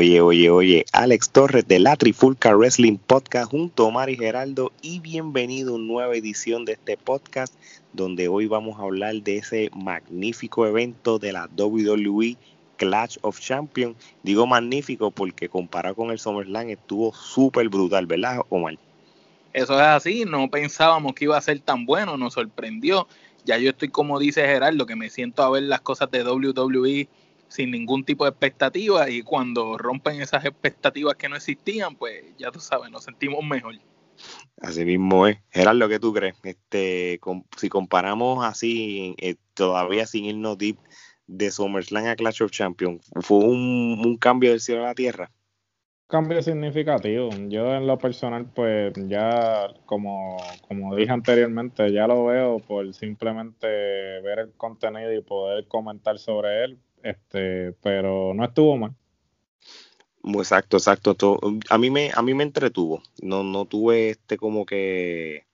Oye, oye, oye, Alex Torres de la Trifulca Wrestling Podcast junto a Mari Geraldo y bienvenido a una nueva edición de este podcast donde hoy vamos a hablar de ese magnífico evento de la WWE Clash of Champions. Digo magnífico porque comparado con el SummerSlam estuvo súper brutal, ¿verdad, Omar? Eso es así, no pensábamos que iba a ser tan bueno, nos sorprendió. Ya yo estoy como dice Gerardo, que me siento a ver las cosas de WWE sin ningún tipo de expectativa y cuando rompen esas expectativas que no existían, pues ya tú sabes, nos sentimos mejor. Así mismo es. Gerardo, ¿qué tú crees? Este, si comparamos así, eh, todavía sin irnos deep de SummerSlam a Clash of Champions, ¿fue un, un cambio del cielo a la tierra? cambio significativo. Yo en lo personal, pues ya como, como dije anteriormente, ya lo veo por simplemente ver el contenido y poder comentar sobre él, este, pero no estuvo mal. Exacto, exacto. a mí me, a mí me entretuvo. No, no tuve este como que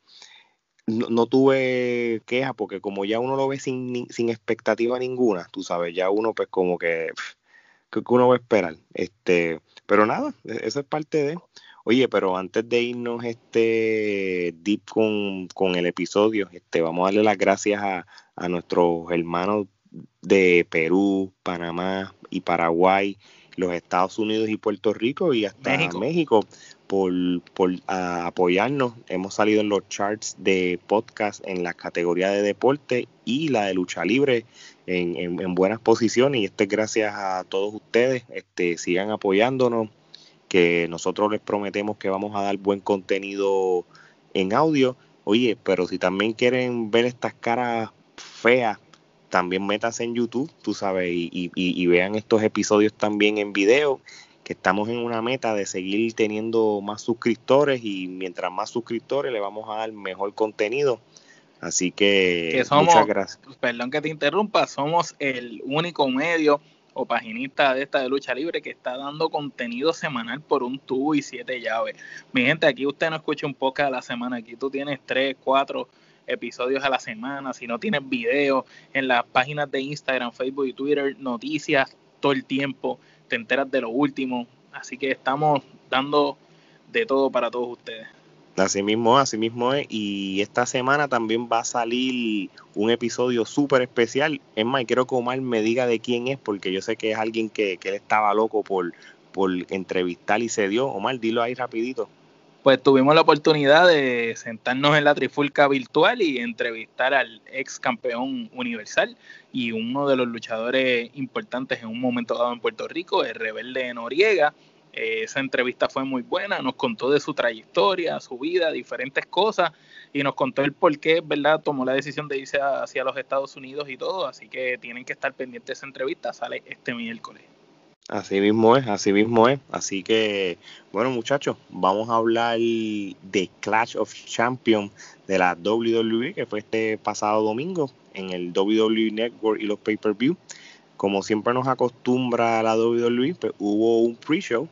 no, tuve queja porque como ya uno lo ve sin, sin expectativa ninguna, tú sabes, ya uno pues como que que uno va a esperar. Este, pero nada, e, eso es parte de. Oye, pero antes de irnos este deep con, con el episodio, este, vamos a darle las gracias a, a nuestros hermanos de Perú, Panamá y Paraguay, los Estados Unidos y Puerto Rico y hasta México, por, por apoyarnos. Hemos salido en los charts de podcast en la categoría de deporte y la de lucha libre en, en, buenas posiciones y esto es gracias a todos ustedes. Este, sigan apoyándonos, que nosotros les prometemos que vamos a dar buen contenido en audio. Oye, pero si también quieren ver estas caras feas, también métanse en YouTube, tú sabes, y, y, y vean estos episodios también en video que estamos en una meta de seguir teniendo más suscriptores y mientras más suscriptores le vamos a dar mejor contenido. Así que, muchas gracias. Perdón que te interrumpa, somos el único medio o paginista de esta de lucha libre que está dando contenido semanal por un tubo y siete llaves. Mi gente, aquí usted no escucha un podcast a la semana, aquí tú tienes tres, cuatro episodios a la semana, si no tienes videos en las páginas de Instagram, Facebook y Twitter, noticias todo el tiempo, te enteras de lo último, así que estamos dando de todo para todos ustedes. Así mismo, así mismo es. Y esta semana también va a salir un episodio súper especial. Es más, quiero que Omar me diga de quién es, porque yo sé que es alguien que, que él estaba loco por, por entrevistar y se dio. Omar, dilo ahí rapidito. Pues tuvimos la oportunidad de sentarnos en la trifulca virtual y entrevistar al ex campeón universal y uno de los luchadores importantes en un momento dado en Puerto Rico, el rebelde Noriega eh, esa entrevista fue muy buena, nos contó de su trayectoria, su vida, diferentes cosas y nos contó el por qué, ¿verdad? Tomó la decisión de irse hacia los Estados Unidos y todo, así que tienen que estar pendientes de esa entrevista, sale este miércoles. Así mismo es, así mismo es. Así que, bueno muchachos, vamos a hablar de Clash of Champions de la WWE, que fue este pasado domingo en el WWE Network y los pay-per-view. Como siempre nos acostumbra la WWE, pues hubo un pre-show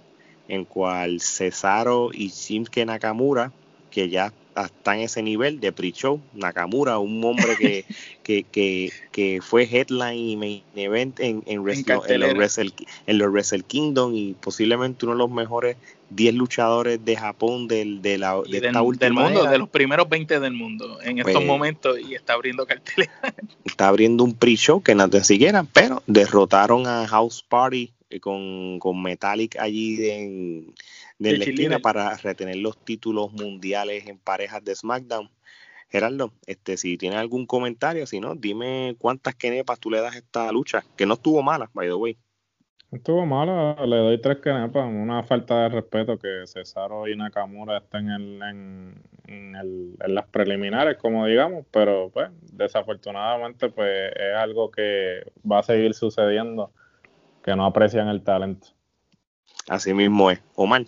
en cual Cesaro y Shinsuke Nakamura, que ya están en ese nivel de pre-show, Nakamura, un hombre que, que, que, que, fue headline y main event en, en, en, los Wrestle, en, los Wrestle, Kingdom y posiblemente uno de los mejores 10 luchadores de Japón del, de, la, de esta última del mundo, de los primeros 20 del mundo en estos pues, momentos y está abriendo carteles. Está abriendo un pre-show que no te siquiera, pero derrotaron a House Party eh, con, con Metallic allí en, de la esquina para retener los títulos mundiales en parejas de SmackDown. Gerardo, este, si tienes algún comentario, si no, dime cuántas kenepas tú le das a esta lucha, que no estuvo mala, by the way. Estuvo mala, le doy tres kenepas, una falta de respeto que Cesaro y Nakamura estén en, en, en, el, en, las preliminares, como digamos, pero pues desafortunadamente pues es algo que va a seguir sucediendo que no aprecian el talento. Así mismo es. Omar.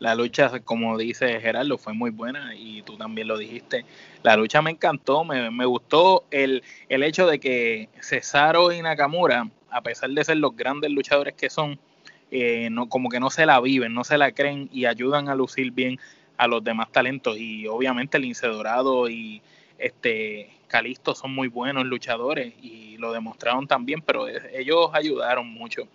La lucha, como dice Gerardo, fue muy buena y tú también lo dijiste. La lucha me encantó, me, me gustó el, el hecho de que Cesaro y Nakamura, a pesar de ser los grandes luchadores que son, eh, no, como que no se la viven, no se la creen y ayudan a lucir bien a los demás talentos. Y obviamente el Incedorado y este Calisto son muy buenos luchadores y lo demostraron también, pero ellos ayudaron mucho.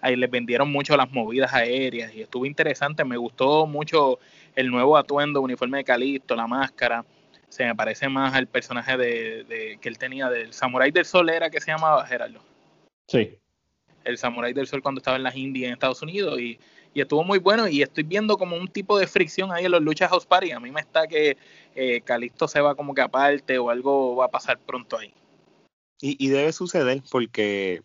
Ahí les vendieron mucho las movidas aéreas y estuvo interesante. Me gustó mucho el nuevo atuendo, uniforme de Calixto, la máscara. Se me parece más al personaje de, que él tenía del Samurai del Sol, era que se llamaba Gerardo. Sí. El Samurai del Sol cuando estaba en las Indias en Estados Unidos y, estuvo muy bueno y estoy viendo como un tipo de fricción ahí en los luchas house party. A mí me está que eh, Calixto se va como que aparte o algo va a pasar pronto ahí. Y, y debe suceder porque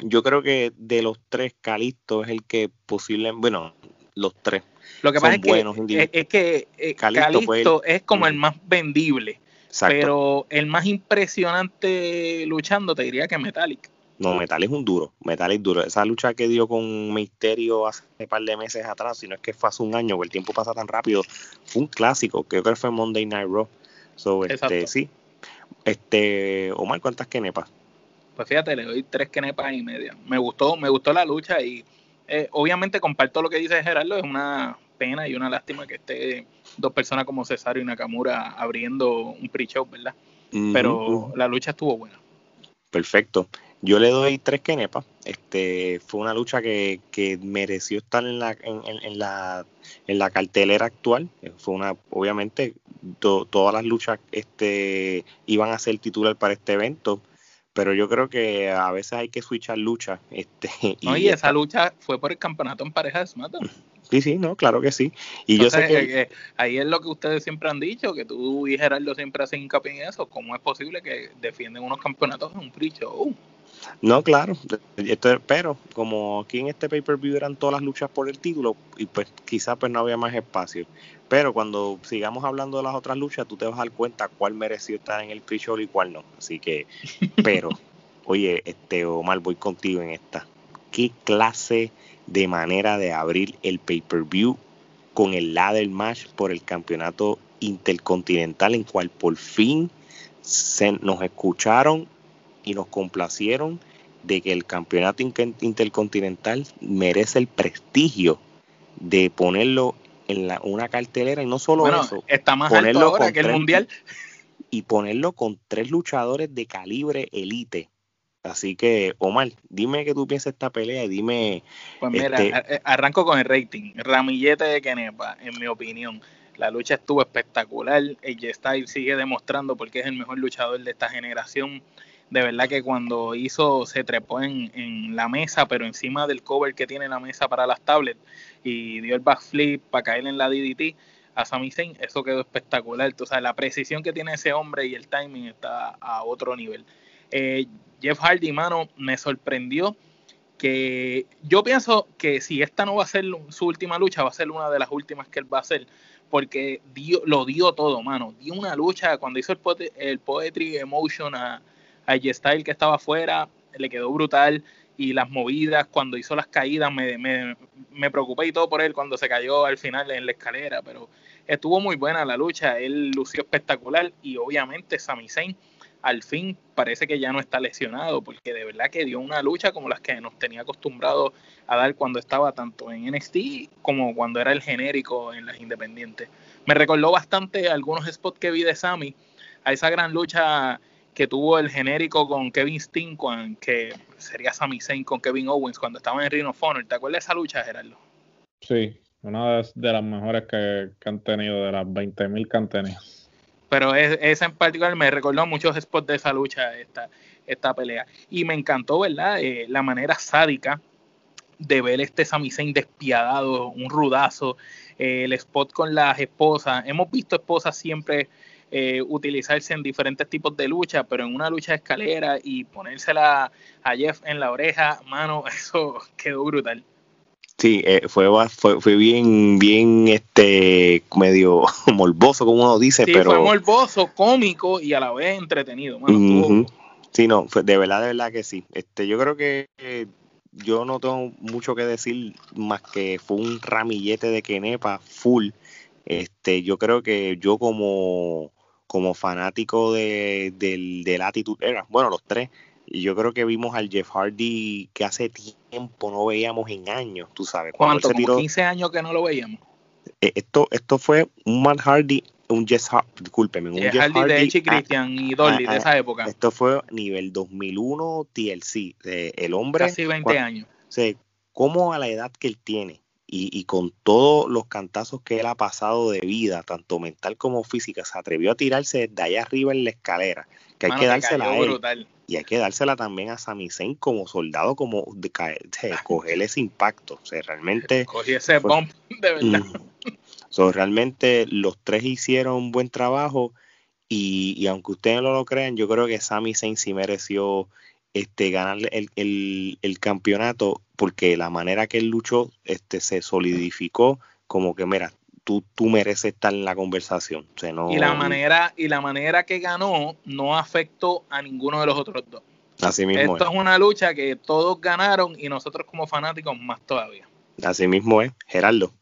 yo creo que de los tres, Calisto es el que posible, bueno, los tres. Lo que pasa es que, es, que eh, Calisto, es como el más vendible, pero el más impresionante luchando te diría que Metallic. No, Metallic es un duro, Metallic duro. Esa lucha que dio con Misterio hace un par de meses atrás, si no es que fue hace un año, que el tiempo pasa tan rápido, fue un clásico, creo que fue Monday Night Raw. So, este, sí. Este, Omar, ¿cuántas kenepas? Pues fíjate, le doy tres kenepas y media. Me gustó, me gustó la lucha y eh, obviamente comparto lo que dice Gerardo, es una pena y una lástima que esté dos personas como Cesario y Nakamura abriendo un pre-show, ¿verdad? Pero la lucha estuvo buena. Perfecto. Yo le doy tres kenepas. Este, fue una lucha que, que mereció estar en la, en, la, en la cartelera actual. Fue una, obviamente, todas las luchas este, iban a ser titular para este evento pero yo creo que a veces hay que switchar lucha. Este, y esa lucha fue por el campeonato en pareja de SmackDown. Sí, sí, no, claro que sí. Y yo sé que... Eh, eh, ahí es lo que ustedes siempre han dicho, que tú y Gerardo siempre hacen hincapié en eso. ¿Cómo es posible que defienden unos campeonatos en un free show? No, claro, pero como aquí en este pay-per-view eran todas las luchas por el título, y pues quizás pues no había más espacio. Pero cuando sigamos hablando de las otras luchas, tú te vas a dar cuenta cuál mereció estar en el show y cuál no. Así que, pero, oye, este Omar, voy contigo en esta. ¿Qué clase de manera de abrir el pay-per-view con el ladder match por el campeonato intercontinental en cual por fin se, nos escucharon y nos complacieron de que el campeonato intercontinental merece el prestigio de ponerlo en la, una cartelera y no solo eso, está más ponerlo alto ahora que el mundial y ponerlo con tres luchadores de calibre elite. Así que, Omar, dime que tú piensas esta pelea y dime. Pues mira, este arranco con el rating. Ramillete de Kenepa, en mi opinión. La lucha estuvo espectacular. AJ Styles sigue demostrando porque es el mejor luchador de esta generación de verdad que cuando hizo, se trepó en, en, la mesa, pero encima del cover que tiene la mesa para las tablets, y dio el backflip para caer en la DDT a Sami Zayn, eso quedó espectacular. O la precisión que tiene ese hombre y el timing está a otro nivel. Eh, Jeff Hardy, mano, me sorprendió que yo pienso que si esta no va a ser su última lucha, va a ser una de las últimas que él va a hacer, porque dio, lo dio todo, mano. Dio una lucha cuando hizo el, el Poetry Emotion a, a Style que estaba afuera, le quedó brutal y las movidas cuando hizo las caídas me, me, me, preocupé y todo por él cuando se cayó al final en la escalera, pero estuvo muy buena la lucha, él lució espectacular y obviamente Sami Zayn al fin parece que ya no está lesionado porque de verdad que dio una lucha como las que nos tenía acostumbrado a dar cuando estaba tanto en NXT como cuando era el genérico en las independientes. Me recordó bastante algunos spots que vi de Sami a esa gran lucha que tuvo el genérico con Kevin Steen, que sería Sami Zayn con Kevin Owens cuando estaban en Ring of Honor. ¿Te acuerdas de esa lucha, Gerardo? Sí, una de, las mejores que, han tenido, de las 20.000 que han tenido. Pero esa en particular me recordó muchos spots de esa lucha, esta, esta pelea. Y me encantó, ¿verdad? Eh, la manera sádica de ver este Sami Zayn despiadado, un rudazo, eh, el spot con las esposas. Hemos visto esposas siempre eh, utilizarse en diferentes tipos de lucha, pero en una lucha de escalera y ponérsela a Jeff en la oreja, mano, eso quedó brutal. Sí, eh, fue, fue, bien, bien, este, medio morboso, como uno dice, pero... fue morboso, cómico y a la vez entretenido, Sí, no, de verdad, de verdad que sí. Este, yo creo que yo no tengo mucho que decir más que fue un ramillete de Kenepa full. Este, yo creo que yo como como fanático de, del, del Attitude Era, bueno, los tres, y yo creo que vimos al Jeff Hardy que hace tiempo no veíamos en años, tú sabes. ¿Cuánto? Como 15 años que no lo veíamos. Eh, esto, esto fue un Matt Hardy, un Jeff Hardy, discúlpeme, un Jeff, Hardy, de Echi Christian y Dolly de esa época. Esto fue nivel 2001 TLC, de el hombre. Casi 20 años. Sí, cómo a la edad que él tiene y, con todos los cantazos que él ha pasado de vida, tanto mental como física, se atrevió a tirarse de allá arriba en la escalera, que hay que dársela a él. Y hay que dársela también a Sami Zayn como soldado, como de, coger ese impacto. O sea, realmente. Cogí ese bump, de verdad. Mm. realmente los tres hicieron un buen trabajo. Y, aunque ustedes no lo crean, yo creo que Sami Zayn sí mereció este, ganar el, el, campeonato porque la manera que él luchó este, se solidificó como que, mira, tú, tú mereces estar en la conversación. y, la manera, y la manera que ganó no afectó a ninguno de los otros dos. Así mismo Esto es. una lucha que todos ganaron y nosotros como fanáticos más todavía. Así mismo es, Gerardo.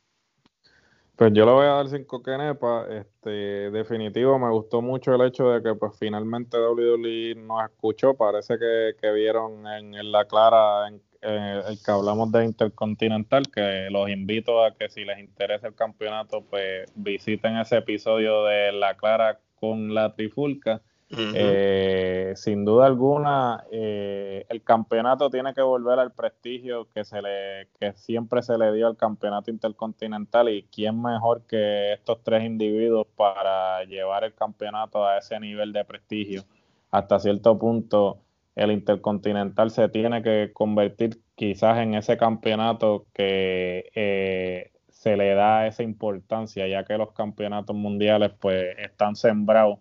Pues yo le voy a dar cinco quenepas. Este, definitivo, me gustó mucho el hecho de que pues finalmente WWE nos escuchó. Parece que, vieron en, la clara en, el que hablamos de Intercontinental, que los invito a que si les interesa el campeonato, pues visiten ese episodio de la clara con la trifulca eh, sin duda alguna, eh, el campeonato tiene que volver al prestigio que se le que siempre se le dio al campeonato intercontinental y quién mejor que estos tres individuos para llevar el campeonato a ese nivel de prestigio. Hasta cierto punto, el intercontinental se tiene que convertir quizás en ese campeonato que eh, se le da esa importancia, ya que los campeonatos mundiales pues están sembrados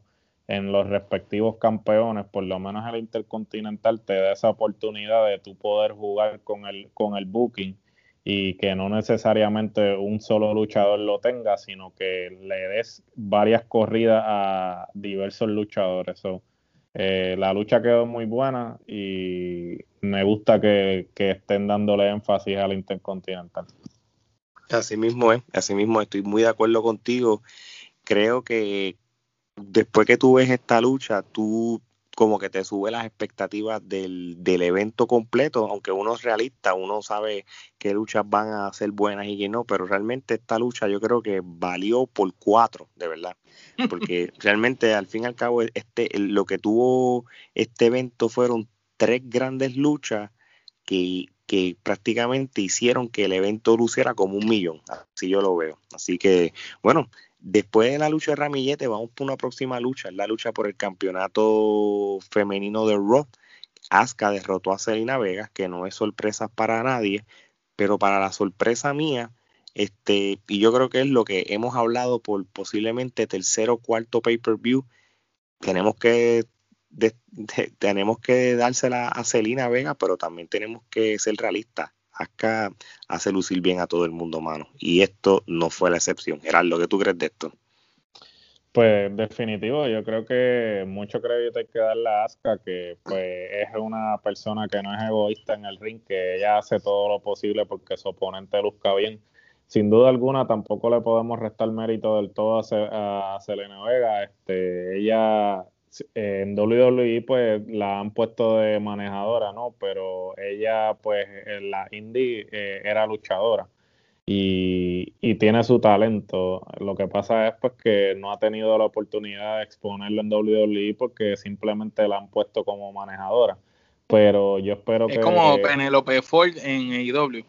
en los respectivos campeones, por lo menos el Intercontinental te da esa oportunidad de tu poder jugar con el, con el booking y que no necesariamente un solo luchador lo tenga, sino que le des varias corridas a diversos luchadores. Eh, la lucha quedó muy buena y me gusta que, que estén dándole énfasis al Intercontinental. Así mismo es, así mismo estoy muy de acuerdo contigo. Creo que, después que tú ves esta lucha, tú como que te sube las expectativas del, del, evento completo, aunque uno es realista, uno sabe qué luchas van a ser buenas y qué no, pero realmente esta lucha yo creo que valió por cuatro, de verdad, porque realmente al fin y al cabo este, lo que tuvo este evento fueron tres grandes luchas que, que prácticamente hicieron que el evento luciera como un millón, así yo lo veo. Así que, bueno, Después de la lucha de Ramillete, vamos por una próxima lucha, la lucha por el campeonato femenino de Raw. Asuka derrotó a Selena Vegas, que no es sorpresa para nadie, pero para la sorpresa mía, este, y yo creo que es lo que hemos hablado por posiblemente tercero o cuarto pay-per-view, tenemos que tenemos que dársela a Selena Vega, pero también tenemos que ser realistas acá hace lucir bien a todo el mundo, mano. Y esto no fue la excepción. Gerardo, ¿qué tú crees de esto? Pues definitivo, yo creo que mucho crédito hay que darle a Asuka, que pues es una persona que no es egoísta en el ring, que ella hace todo lo posible porque su oponente luzca bien. Sin duda alguna tampoco le podemos restar mérito del todo a, a Selena Vega. Este, ella en WWE pues la han puesto de manejadora, ¿no? Pero ella pues en la indie eh, era luchadora y, tiene su talento. Lo que pasa es pues que no ha tenido la oportunidad de exponerlo en WWE porque simplemente la han puesto como manejadora. Pero yo espero que... Es como Penelope Ford en AEW.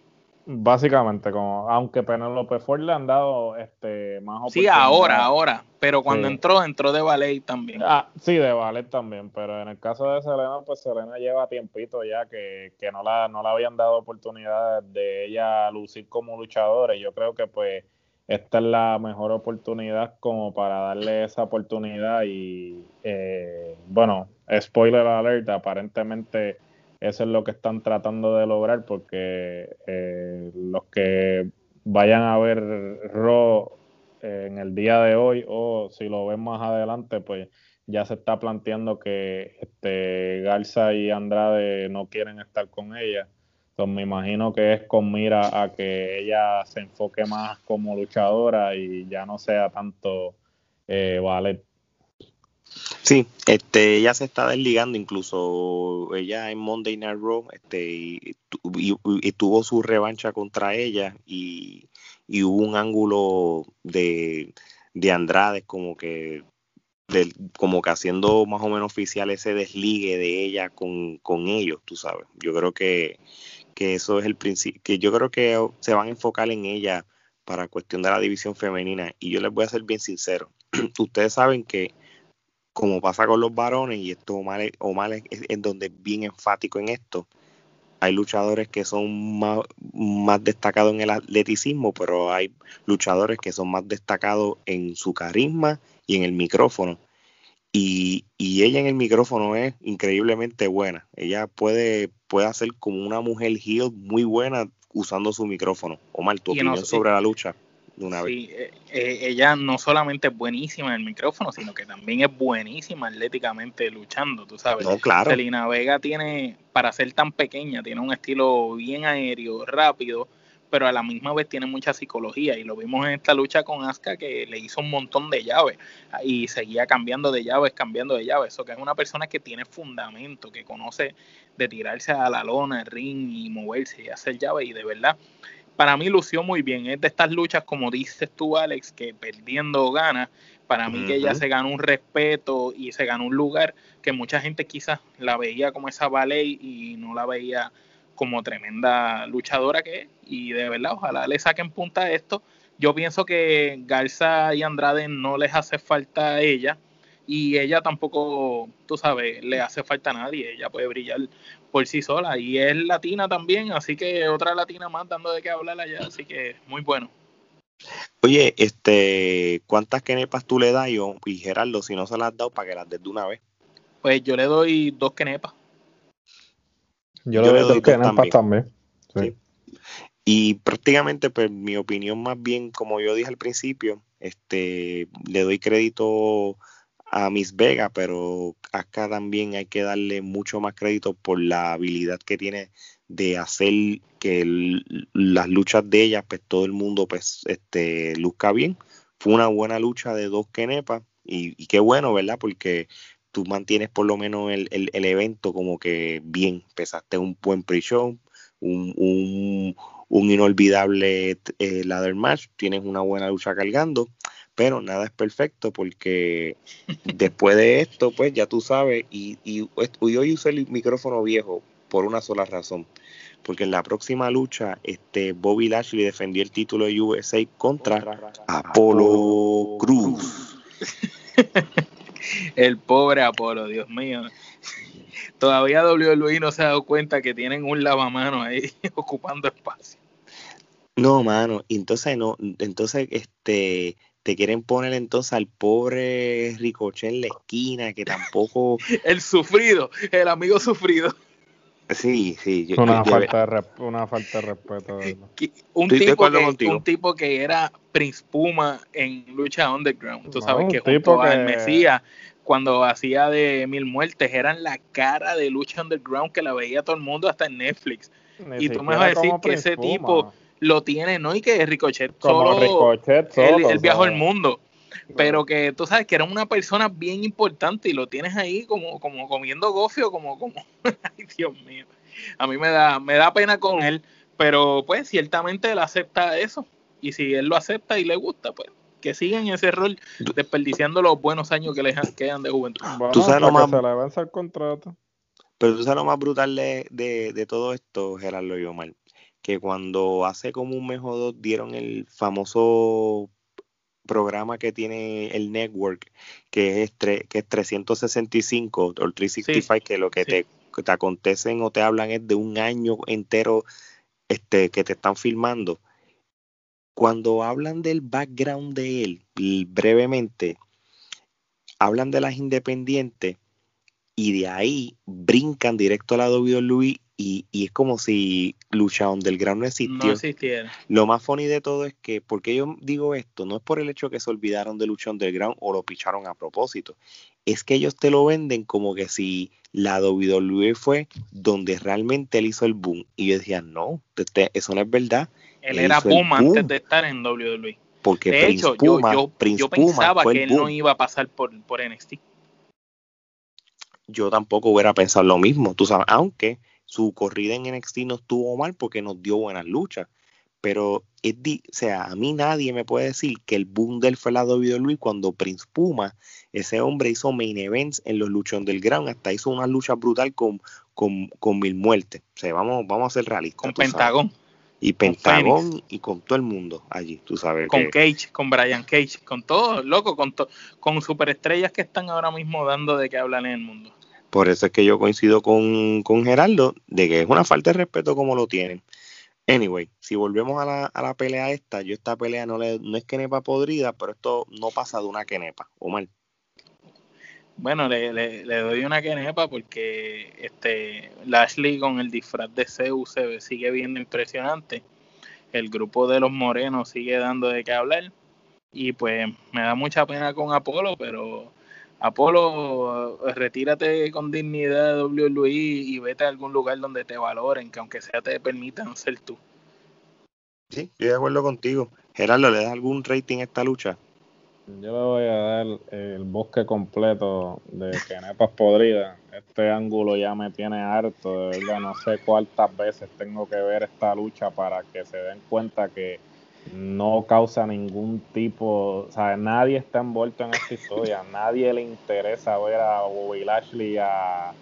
Básicamente, como aunque Penelope Ford le han dado este más Sí, ahora, ahora, pero cuando entró, entró de ballet también. Ah, sí, de ballet también, pero en el caso de Selena, pues Selena lleva tiempito ya que, que no la no le habían dado oportunidad de ella lucir como luchadora y yo creo que pues esta es la mejor oportunidad como para darle esa oportunidad y eh, bueno, spoiler alert, aparentemente eso es lo que están tratando de lograr porque eh, los que vayan a ver Raw eh, en el día de hoy o si lo ven más adelante, pues ya se está planteando que este Garza y Andrade no quieren estar con ella. Entonces me imagino que es con mira a que ella se enfoque más como luchadora y ya no sea tanto eh. Sí, este, ella se está desligando incluso ella en Monday Night Raw, este, y, tuvo su revancha contra ella y, hubo un ángulo de, de Andrade como que como que haciendo más o menos oficial ese desligue de ella con, con ellos, tú sabes. Yo creo que, que eso es el principio, que yo creo que se van a enfocar en ella para cuestión de la división femenina. Y yo les voy a ser bien sincero. Ustedes saben que, como pasa con los varones, y esto Omar, Omar es, es, donde es bien enfático en esto, hay luchadores que son más, más destacados en el atleticismo, pero hay luchadores que son más destacados en su carisma y en el micrófono. Y, y, ella en el micrófono es increíblemente buena. Ella puede, puede hacer como una mujer heel muy buena usando su micrófono. Omar, tu opinión no, sobre la lucha. De una sí, vez. Eh, eh, ella no solamente es buenísima en el micrófono, sino que también es buenísima atléticamente luchando, tú sabes. No, claro. Selena Vega tiene, para ser tan pequeña, tiene un estilo bien aéreo, rápido, pero a la misma vez tiene mucha psicología y lo vimos en esta lucha con Asuka que le hizo un montón de llaves y seguía cambiando de llaves, cambiando de llaves, eso que es una persona que tiene fundamento, que conoce de tirarse a la lona, el ring y moverse y hacer llaves y de verdad para mí lució muy bien, es de estas luchas como dices tú Alex, que perdiendo gana, para mí que ella se ganó un respeto y se ganó un lugar que mucha gente quizás la veía como esa ballet y no la veía como tremenda luchadora que es. Y de verdad, ojalá le saquen punta a esto. Yo pienso que Garza y Andrade no les hace falta a ella. Y ella tampoco, tú sabes, le hace falta a nadie. Ella puede brillar por sí sola. Y es latina también, así que otra latina más dando de qué hablar allá. Así que muy bueno. Oye, este, ¿cuántas kenepas tú le das? Yo, y Gerardo, si no se las has dado, para que las des de una vez. Pues yo le doy dos kenepas. Yo, le doy dos kenepas también. Sí. Y prácticamente, pues, mi opinión más bien, como yo dije al principio, este, le doy crédito a Miss Vega, pero acá también hay que darle mucho más crédito por la habilidad que tiene de hacer que las luchas de ella, pues todo el mundo pues este luzca bien. Fue una buena lucha de dos kenepas y, y qué bueno, ¿verdad? Porque tú mantienes por lo menos el, el, el evento como que bien, empezaste un buen pre-show, un, un, un, inolvidable eh, ladder match, tienes una buena lucha cargando pero nada es perfecto porque después de esto, pues ya tú sabes, y, y, y, hoy usé el micrófono viejo por una sola razón, porque en la próxima lucha, este Bobby Lashley defendió el título de USA contra Apolo Cruz. el pobre Apolo, Dios mío. Todavía WWE no se ha dado cuenta que tienen un lavamano ahí ocupando espacio. No, mano, entonces no, entonces este te quieren poner entonces al pobre Ricochet en la esquina, que tampoco... el sufrido, el amigo sufrido. Sí, sí. Yo, una, yo, falta de una falta de respeto. Un tipo, que, un tipo que era Prince Puma en lucha underground. Tú sabes que junto que... al Mesías, cuando hacía de Mil Muertes, eran la cara de lucha underground que la veía todo el mundo hasta en Netflix. Ni y tú me vas a decir que ese Puma. tipo lo tiene, ¿no? Y que Ricochet Como solo, Ricochet solo, él, él viajó el mundo. Pero que tú sabes que era una persona bien importante y lo tienes ahí como, como comiendo gofio, como, como, ay Dios mío. A mí me da, me da pena con él, pero pues ciertamente él acepta eso. Y si él lo acepta y le gusta, pues que sigan ese rol desperdiciando los buenos años que le quedan de juventud. Bueno, tú sabes lo más, se le avanza el contrato. Pero tú sabes lo más brutal de, de, de todo esto, Gerardo y Omar que cuando hace como un mes o dos dieron el famoso programa que tiene el network, que es, que es 365 o 365, sí, que lo que, sí. te, que, te, acontecen o te hablan es de un año entero este, que te están filmando. Cuando hablan del background de él, brevemente, hablan de las independientes y de ahí brincan directo a la WWE y, y, es como si Lucha Underground no existió. No existiera. Lo más funny de todo es que, porque yo digo esto, no es por el hecho que se olvidaron de Lucha Underground o lo picharon a propósito, es que ellos te lo venden como que si la WWE fue donde realmente él hizo el boom. Y yo decía, no, este, eso no es verdad. Él, él era Puma antes de estar en WWE. Porque de Prince hecho, Puma, yo, yo, yo pensaba que él boom. no iba a pasar por, por NXT. Yo tampoco hubiera pensado lo mismo, tú sabes, aunque su corrida en NXT no estuvo mal porque nos dio buenas luchas. Pero, es di, o sea, a mí nadie me puede decir que el boom del fue la WWE cuando Prince Puma, ese hombre hizo main events en los luchos del ground, hasta hizo una lucha brutal con, con, con mil muertes. O sea, vamos, vamos a ser realistas. Con Pentagón. Y Pentagón y con todo el mundo allí, tú sabes. Con Cage, con Brian Cage, con todo, loco, con, con superestrellas que están ahora mismo dando de qué hablar en el mundo. Por eso es que yo coincido con, con Gerardo de que es una falta de respeto como lo tienen. Anyway, si volvemos a la, a la pelea esta, yo esta pelea no, le, no es quenepa podrida, pero esto no pasa de una quenepa, Omar. Bueno, le, le, doy una quenepa porque este Lashley con el disfraz de Zeus se sigue viendo impresionante. El grupo de los morenos sigue dando de qué hablar. Y pues me da mucha pena con Apolo, pero Apolo, retírate con dignidad de WWE y vete a algún lugar donde te valoren, que aunque sea te permitan ser tú. Sí, estoy de acuerdo contigo. Gerardo, ¿le das algún rating a esta lucha? Yo le voy a dar el bosque completo de Kenepas podridas. Este ángulo ya me tiene harto, de verdad. No sé cuántas veces tengo que ver esta lucha para que se den cuenta que no causa ningún tipo, o sea, nadie está envuelto en esta historia, nadie le interesa ver a Bobby Lashley y a,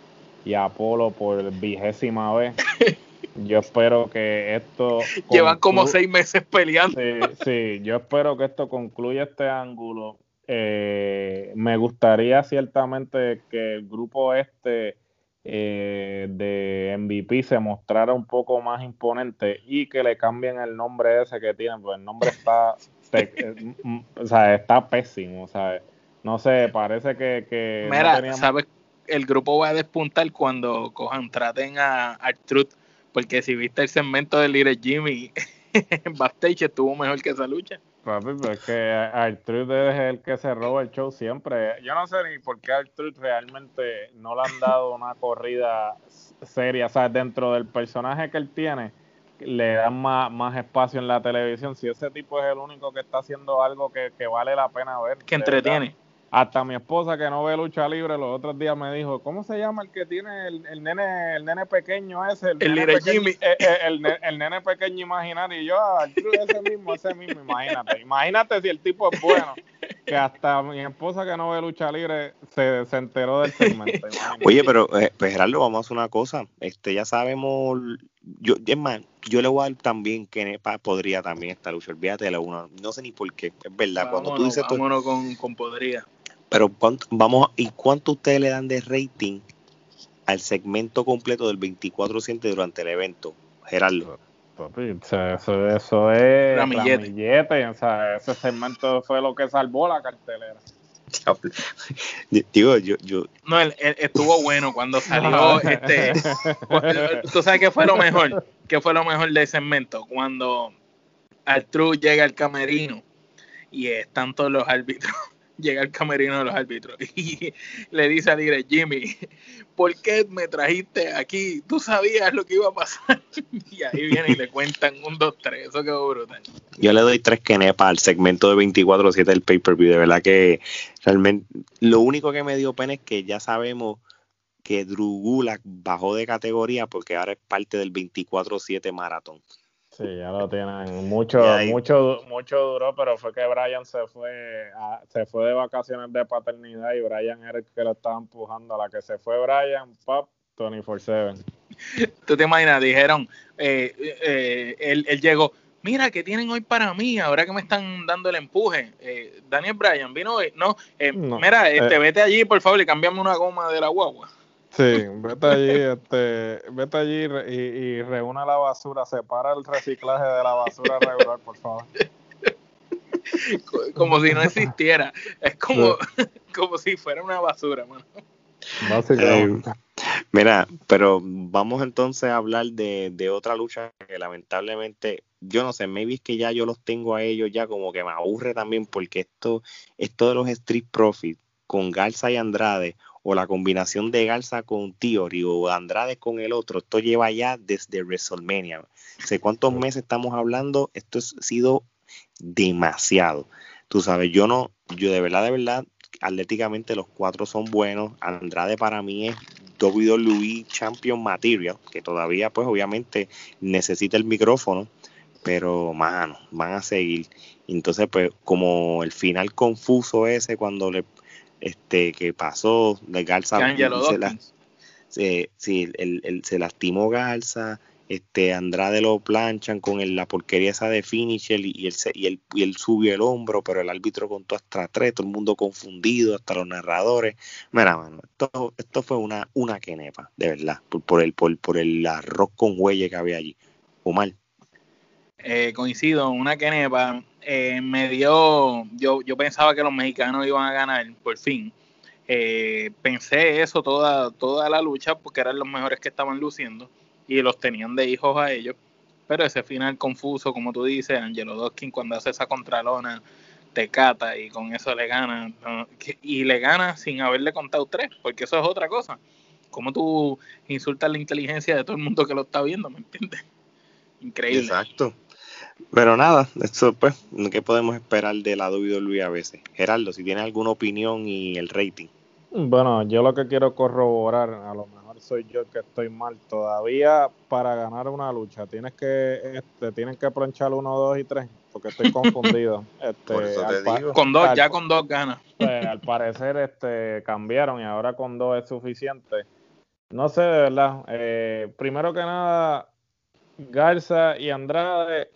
y a Apolo por vigésima vez. Yo espero que esto... Llevan como seis meses peleando. Sí, sí, yo espero que esto concluya este ángulo. Eh, me gustaría ciertamente que el grupo este eh, de MVP se mostrara un poco más imponente y que le cambien el nombre ese que tienen, pues el nombre está, eh, o sea, está pésimo, sea No sé, parece que... que Mira, ¿sabes? El grupo va a despuntar cuando cojan, traten a Artruth porque si viste el segmento de Little Jimmy en backstage estuvo mejor que esa lucha. Papi, pero es que Artruth es el que se roba el show siempre. Yo no sé ni por qué Artruth realmente no le han dado una corrida seria. O sea, dentro del personaje que él tiene, le dan más, más espacio en la televisión. Si ese tipo es el único que está haciendo algo que, que vale la pena ver. Que entretiene. Hasta mi esposa que no ve lucha libre los otros días me dijo, ¿cómo se llama el que tiene el, el nene el nene pequeño ese? El, nene Jimmy. Eh, eh, el, el, nene pequeño imaginario. Y yo, ah, ese mismo, ese mismo, imagínate. Imagínate si el tipo es bueno. Que hasta mi esposa que no ve lucha libre se, se enteró del segmento. Oye, pero eh, pues Gerardo, vamos a hacer una cosa. Este, ya sabemos, yo, es más, yo le voy a dar también que podría también esta lucha. Olvídate de la una. No sé ni por qué. Es verdad, cuando tú dices... Vámonos con, con podría. Pero vamos, ¿y cuánto ustedes le dan de rating al segmento completo del 24-7 durante el evento, Gerardo? Papi, eso, eso es ramillete. O sea, ese segmento fue lo que salvó la cartelera. Digo, yo, yo. No, él, estuvo bueno cuando salió este. Tú sabes qué fue lo mejor, qué fue lo mejor del segmento cuando Artru llega al camerino y están todos los árbitros llega el camerino de los árbitros y le dice a Dire, Jimmy, ¿por qué me trajiste aquí? Tú sabías lo que iba a pasar. y ahí viene y le cuentan un, dos, tres. Eso quedó brutal. Yo le doy tres quenepas al segmento de 24-7 del pay-per-view. De verdad que realmente lo único que me dio pena es que ya sabemos que Drew bajó de categoría porque ahora es parte del 24-7 maratón. Sí, ya lo tienen. Mucho, mucho, mucho duró, pero fue que Brian se fue, se fue de vacaciones de paternidad y Brian era el que lo estaba empujando. A la que se fue Brian, pop, 24-7. Tú te imaginas, dijeron, eh, eh, él, llegó, mira, ¿qué tienen hoy para mí? Ahora que me están dando el empuje. Eh, Daniel Bryan vino hoy. No, mira, este, vete allí, por favor, y cambiame una goma de la guagua. Sí, vete allí, este, vete allí y, y reúna la basura, separa el reciclaje de la basura regular, por favor. Como si no existiera. Es como, como si fuera una basura, mano. Eh, mira, pero vamos entonces a hablar de, de, otra lucha que lamentablemente, yo no sé, maybe es que ya yo los tengo a ellos ya como que me aburre también porque esto, esto de los Street Profits con Garza y Andrade o la combinación de Garza con Theory o Andrade con el otro, esto lleva ya desde WrestleMania. Sé cuántos meses estamos hablando, esto ha sido demasiado. Tú sabes, yo no, yo de verdad, de verdad, atléticamente los cuatro son buenos. Andrade para mí es WWE Champion Material, que todavía pues obviamente necesita el micrófono, pero mano, van a seguir. Entonces pues como el final confuso ese cuando le este que pasó de Garza se, si el, se lastimó Garza, este Andrade lo planchan con la porquería esa de finisher y, él, y, él, y él subió el hombro, pero el árbitro contó hasta tres, todo el mundo confundido, hasta los narradores. Mira, mano, esto, esto fue una, una quenepa, de verdad, por, el, por, por el arroz con huelle que había allí. Omar. Eh, coincido, una quenepa. Eh, me dio, yo, yo pensaba que los mexicanos iban a ganar, por fin. Eh, pensé eso toda, toda la lucha porque eran los mejores que estaban luciendo y los tenían de hijos a ellos. Pero ese final confuso, como tú dices, Angelo Doskin cuando hace esa contralona te cata y con eso le gana. Y le gana sin haberle contado tres, porque eso es otra cosa. Como tú insultas la inteligencia de todo el mundo que lo está viendo, ¿me entiendes? Increíble. Exacto. Pero nada, esto pues, ¿qué podemos esperar de la WWE a veces? Gerardo, si tienes alguna opinión y el rating. Bueno, yo lo que quiero corroborar, a lo mejor soy yo que estoy mal. Todavía para ganar una lucha tienes que, este, tienen que planchar uno, dos y tres, porque estoy confundido. Este, Con dos, ya con dos ganas. Pues, al parecer, este, cambiaron y ahora con dos es suficiente. No sé, de verdad. Eh, primero que nada, Garza y Andrade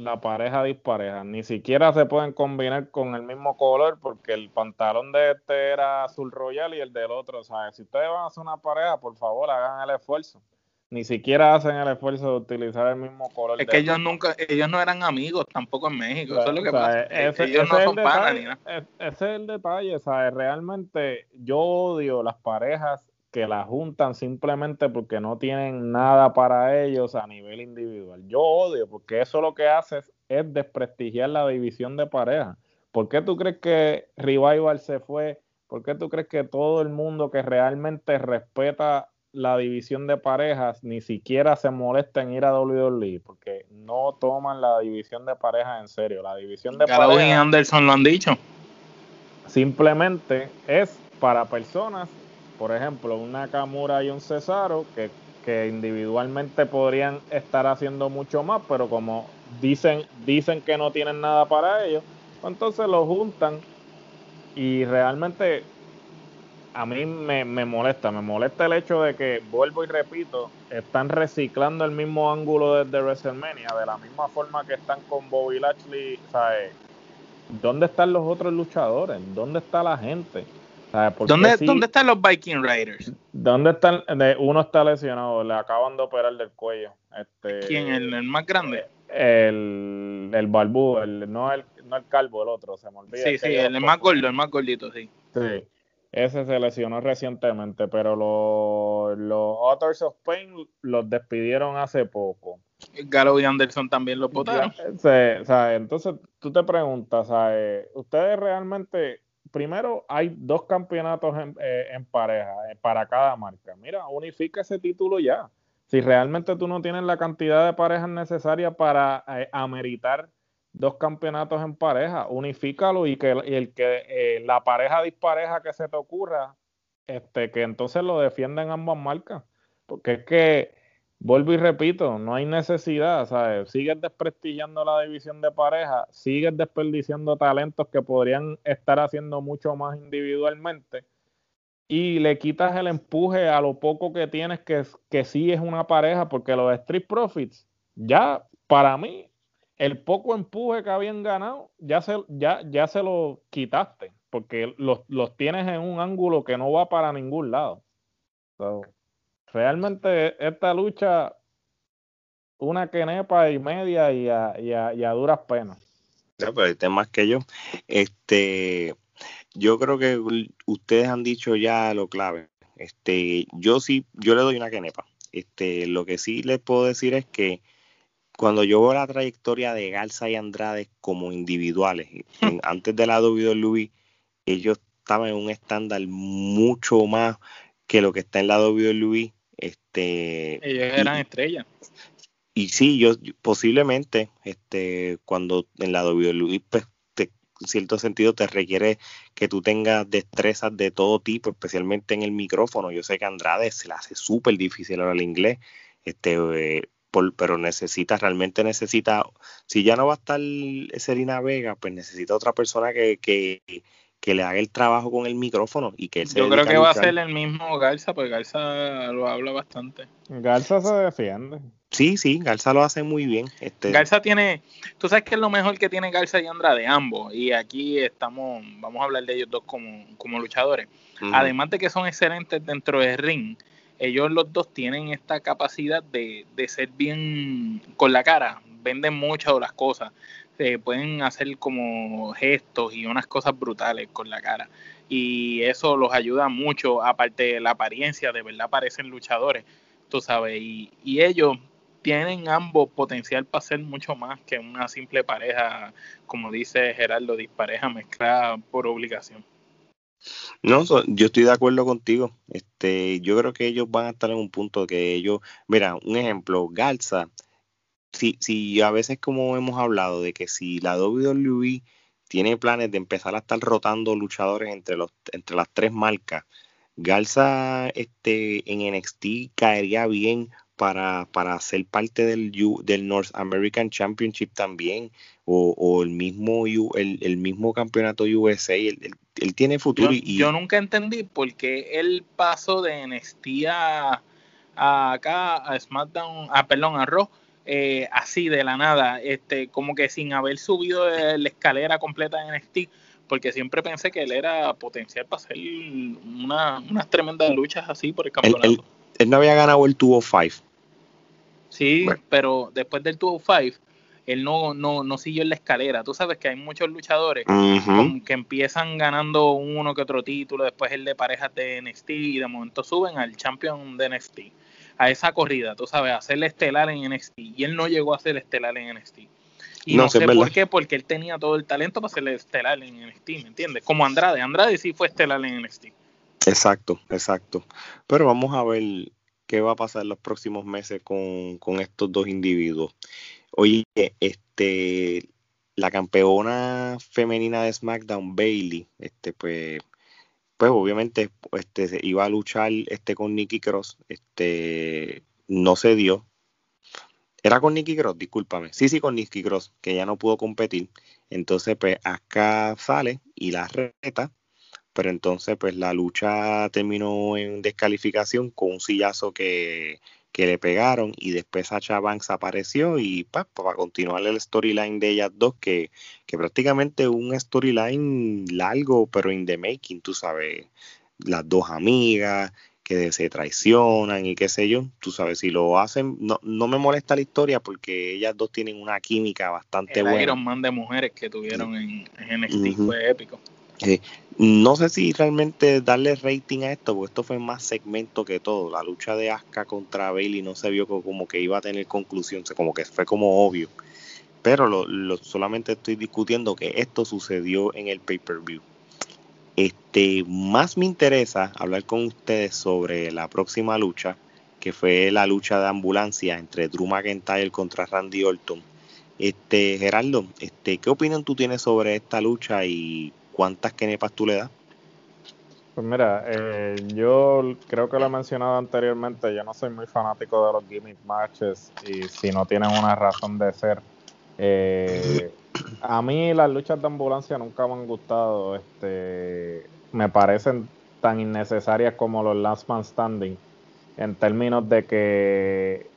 la pareja dispareja. Ni siquiera se pueden combinar con el mismo color porque el pantalón de este era azul royal y el del otro, ¿sabes? Si ustedes van a hacer una pareja, por favor, hagan el esfuerzo. Ni siquiera hacen el esfuerzo de utilizar el mismo color. Es que ellos nunca, ellos no eran amigos tampoco en México. Eso es lo que pasa. ellos no son panas ni nada. Ese es el detalle, ¿sabes? Realmente yo odio las parejas que la juntan simplemente porque no tienen nada para ellos a nivel individual. Yo odio porque eso lo que hace es, desprestigiar la división de pareja. ¿Por qué tú crees que Revival se fue? ¿Por qué tú crees que todo el mundo que realmente respeta la división de parejas ni siquiera se molesta en ir a WWE? Porque no toman la división de parejas en serio. La división de parejas. y Anderson lo han dicho. Simplemente es para personas por ejemplo, un Nakamura y un Cesaro, que, individualmente podrían estar haciendo mucho más, pero como dicen, dicen que no tienen nada para ellos, pues entonces lo juntan y realmente a mí me, molesta, me molesta el hecho de que, vuelvo y repito, están reciclando el mismo ángulo desde WrestleMania, de la misma forma que están con Bobby Lashley, ¿sabes? ¿Dónde están los otros luchadores? ¿Dónde está la gente? ¿Dónde, ¿Dónde, están los Viking Riders? ¿Dónde están? Uno está lesionado, le acaban de operar del cuello. Este, ¿Quién? ¿El, más grande? El, el barbudo, el, no, el, no el calvo, el otro, se me olvida. Sí, sí, el, más gordo, el más gordito, sí. Sí, ese se lesionó recientemente, pero los, los Otters of Pain los despidieron hace poco. Gallo y Anderson también los votaron. Entonces tú te preguntas, ¿sabes? ¿ustedes realmente primero hay dos campeonatos en, eh, pareja eh, para cada marca. Mira, unifica ese título ya. Si realmente tú no tienes la cantidad de parejas necesaria para eh, ameritar dos campeonatos en pareja, unifícalo y que el que la pareja dispareja que se te ocurra, este, que entonces lo defiendan ambas marcas. Porque es que vuelvo y repito, no hay necesidad, ¿sabes? Sigues desprestigiando la división de pareja, sigues desperdiciando talentos que podrían estar haciendo mucho más individualmente y le quitas el empuje a lo poco que tienes que, que sí es una pareja, porque los Street Profits, ya para mí, el poco empuje que habían ganado, ya se, ya, ya se lo quitaste, porque los, los tienes en un ángulo que no va para ningún lado realmente esta lucha, una quenepa y media y a, duras penas. Ya, pero este más que yo. Este, yo creo que ustedes han dicho ya lo clave. Este, yo sí, yo le doy una quenepa. Este, lo que sí les puedo decir es que cuando yo veo la trayectoria de Garza y Andrade como individuales, antes de la WWE, ellos estaban en un estándar mucho más que lo que está en la WWE este, Ellos eran estrellas. Y sí, yo, posiblemente, este, cuando en la WWE, pues, en cierto sentido te requiere que tú tengas destrezas de todo tipo, especialmente en el micrófono. Yo sé que Andrade se le hace súper difícil ahora el inglés, este, eh, pero necesita, realmente necesita, si ya no va a estar Serena Vega, pues necesita otra persona que, que, que le haga el trabajo con el micrófono y que él se Yo creo que va a ser el mismo Garza, porque Garza lo habla bastante. Garza se defiende. Sí, sí, Garza lo hace muy bien. Este... Garza tiene, tú sabes que es lo mejor que tiene Garza y Andrade, ambos, y aquí estamos, vamos a hablar de ellos dos como, como luchadores. Además de que son excelentes dentro del ring, ellos los dos tienen esta capacidad de, de ser bien con la cara, venden muchas de las cosas, pueden hacer como gestos y unas cosas brutales con la cara. Y eso los ayuda mucho, aparte de la apariencia, de verdad parecen luchadores, tú sabes, y, y ellos tienen ambos potencial para ser mucho más que una simple pareja, como dice Gerardo, dispareja mezclada por obligación. No, yo estoy de acuerdo contigo. Este, yo creo que ellos van a estar en un punto que ellos, mira, un ejemplo, Garza, si, si a veces como hemos hablado de que si la WWE tiene planes de empezar a estar rotando luchadores entre los entre las tres marcas, Garza este en NXT caería bien para, para ser parte del, del North American Championship también, o, el, mismo, el, mismo campeonato USA, él, tiene futuro. Yo, y, yo nunca entendí por qué él pasó de NXT a, acá, a SmackDown, a, perdón, a Raw, eh, así de la nada, este, como que sin haber subido la escalera completa de NXT, porque siempre pensé que él era potencial para hacer una, unas tremendas luchas así por el campeonato. Él, no había ganado el 205 Sí, pero después del 205, él no, no, no siguió en la escalera. Tú sabes que hay muchos luchadores que empiezan ganando uno que otro título, después el de parejas de NXT y de momento suben al champion de NXT. A esa corrida, tú sabes, a hacerle estelar en NXT. Y él no llegó a ser estelar en NXT. Y no, sé por qué, porque él tenía todo el talento para ser estelar en NXT, ¿me entiendes? Como Andrade. Andrade sí fue estelar en NXT. Exacto, exacto. Pero vamos a ver qué va a pasar los próximos meses con, estos dos individuos. Oye, este, la campeona femenina de SmackDown, Bailey, este, pues, pues obviamente este, iba a luchar este, con Nikki Cross, este, no se dio. Era con Nikki Cross, discúlpame. Sí, sí, con Nikki Cross, que ya no pudo competir. Entonces, pues acá sale y la reta pero entonces pues la lucha terminó en descalificación con un sillazo que, le pegaron y después Sacha Banks apareció y pues, para continuar el storyline de ellas dos que, que prácticamente un storyline largo pero in the making, tú sabes, las dos amigas que se traicionan y qué sé yo, tú sabes, si lo hacen, no, no me molesta la historia porque ellas dos tienen una química bastante el buena. Iron Man de mujeres que tuvieron en, en NXT fue épico. No sé si realmente darle rating a esto, porque esto fue más segmento que todo. La lucha de Asuka contra Bailey no se vio como que iba a tener conclusión, como que fue como obvio. Pero lo, solamente estoy discutiendo que esto sucedió en el pay-per-view. Este, más me interesa hablar con ustedes sobre la próxima lucha, que fue la lucha de ambulancia entre Drew McIntyre contra Randy Orton. Este, Gerardo, este, ¿qué opinión tú tienes sobre esta lucha y ¿cuántas kenepas tú le das? Pues mira, eh, yo creo que lo he mencionado anteriormente, yo no soy muy fanático de los gimmick matches y si no tienen una razón de ser. Eh, a mí las luchas de ambulancia nunca me han gustado, este, me parecen tan innecesarias como los Last Man Standing, en términos de que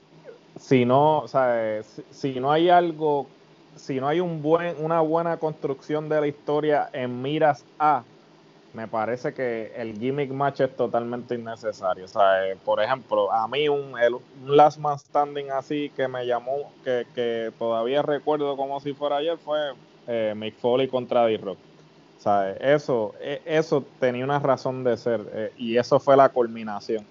si no, o sea, si no hay algo si no hay un buen, una buena construcción de la historia en miras a, me parece que el gimmick match es totalmente innecesario. O sea, eh, por ejemplo, a mí un, Last Man Standing así que me llamó, que, que todavía recuerdo como si fuera ayer, fue eh, Mick Foley contra D-Rock. O sea, eso, e, eso tenía una razón de ser eh, y eso fue la culminación.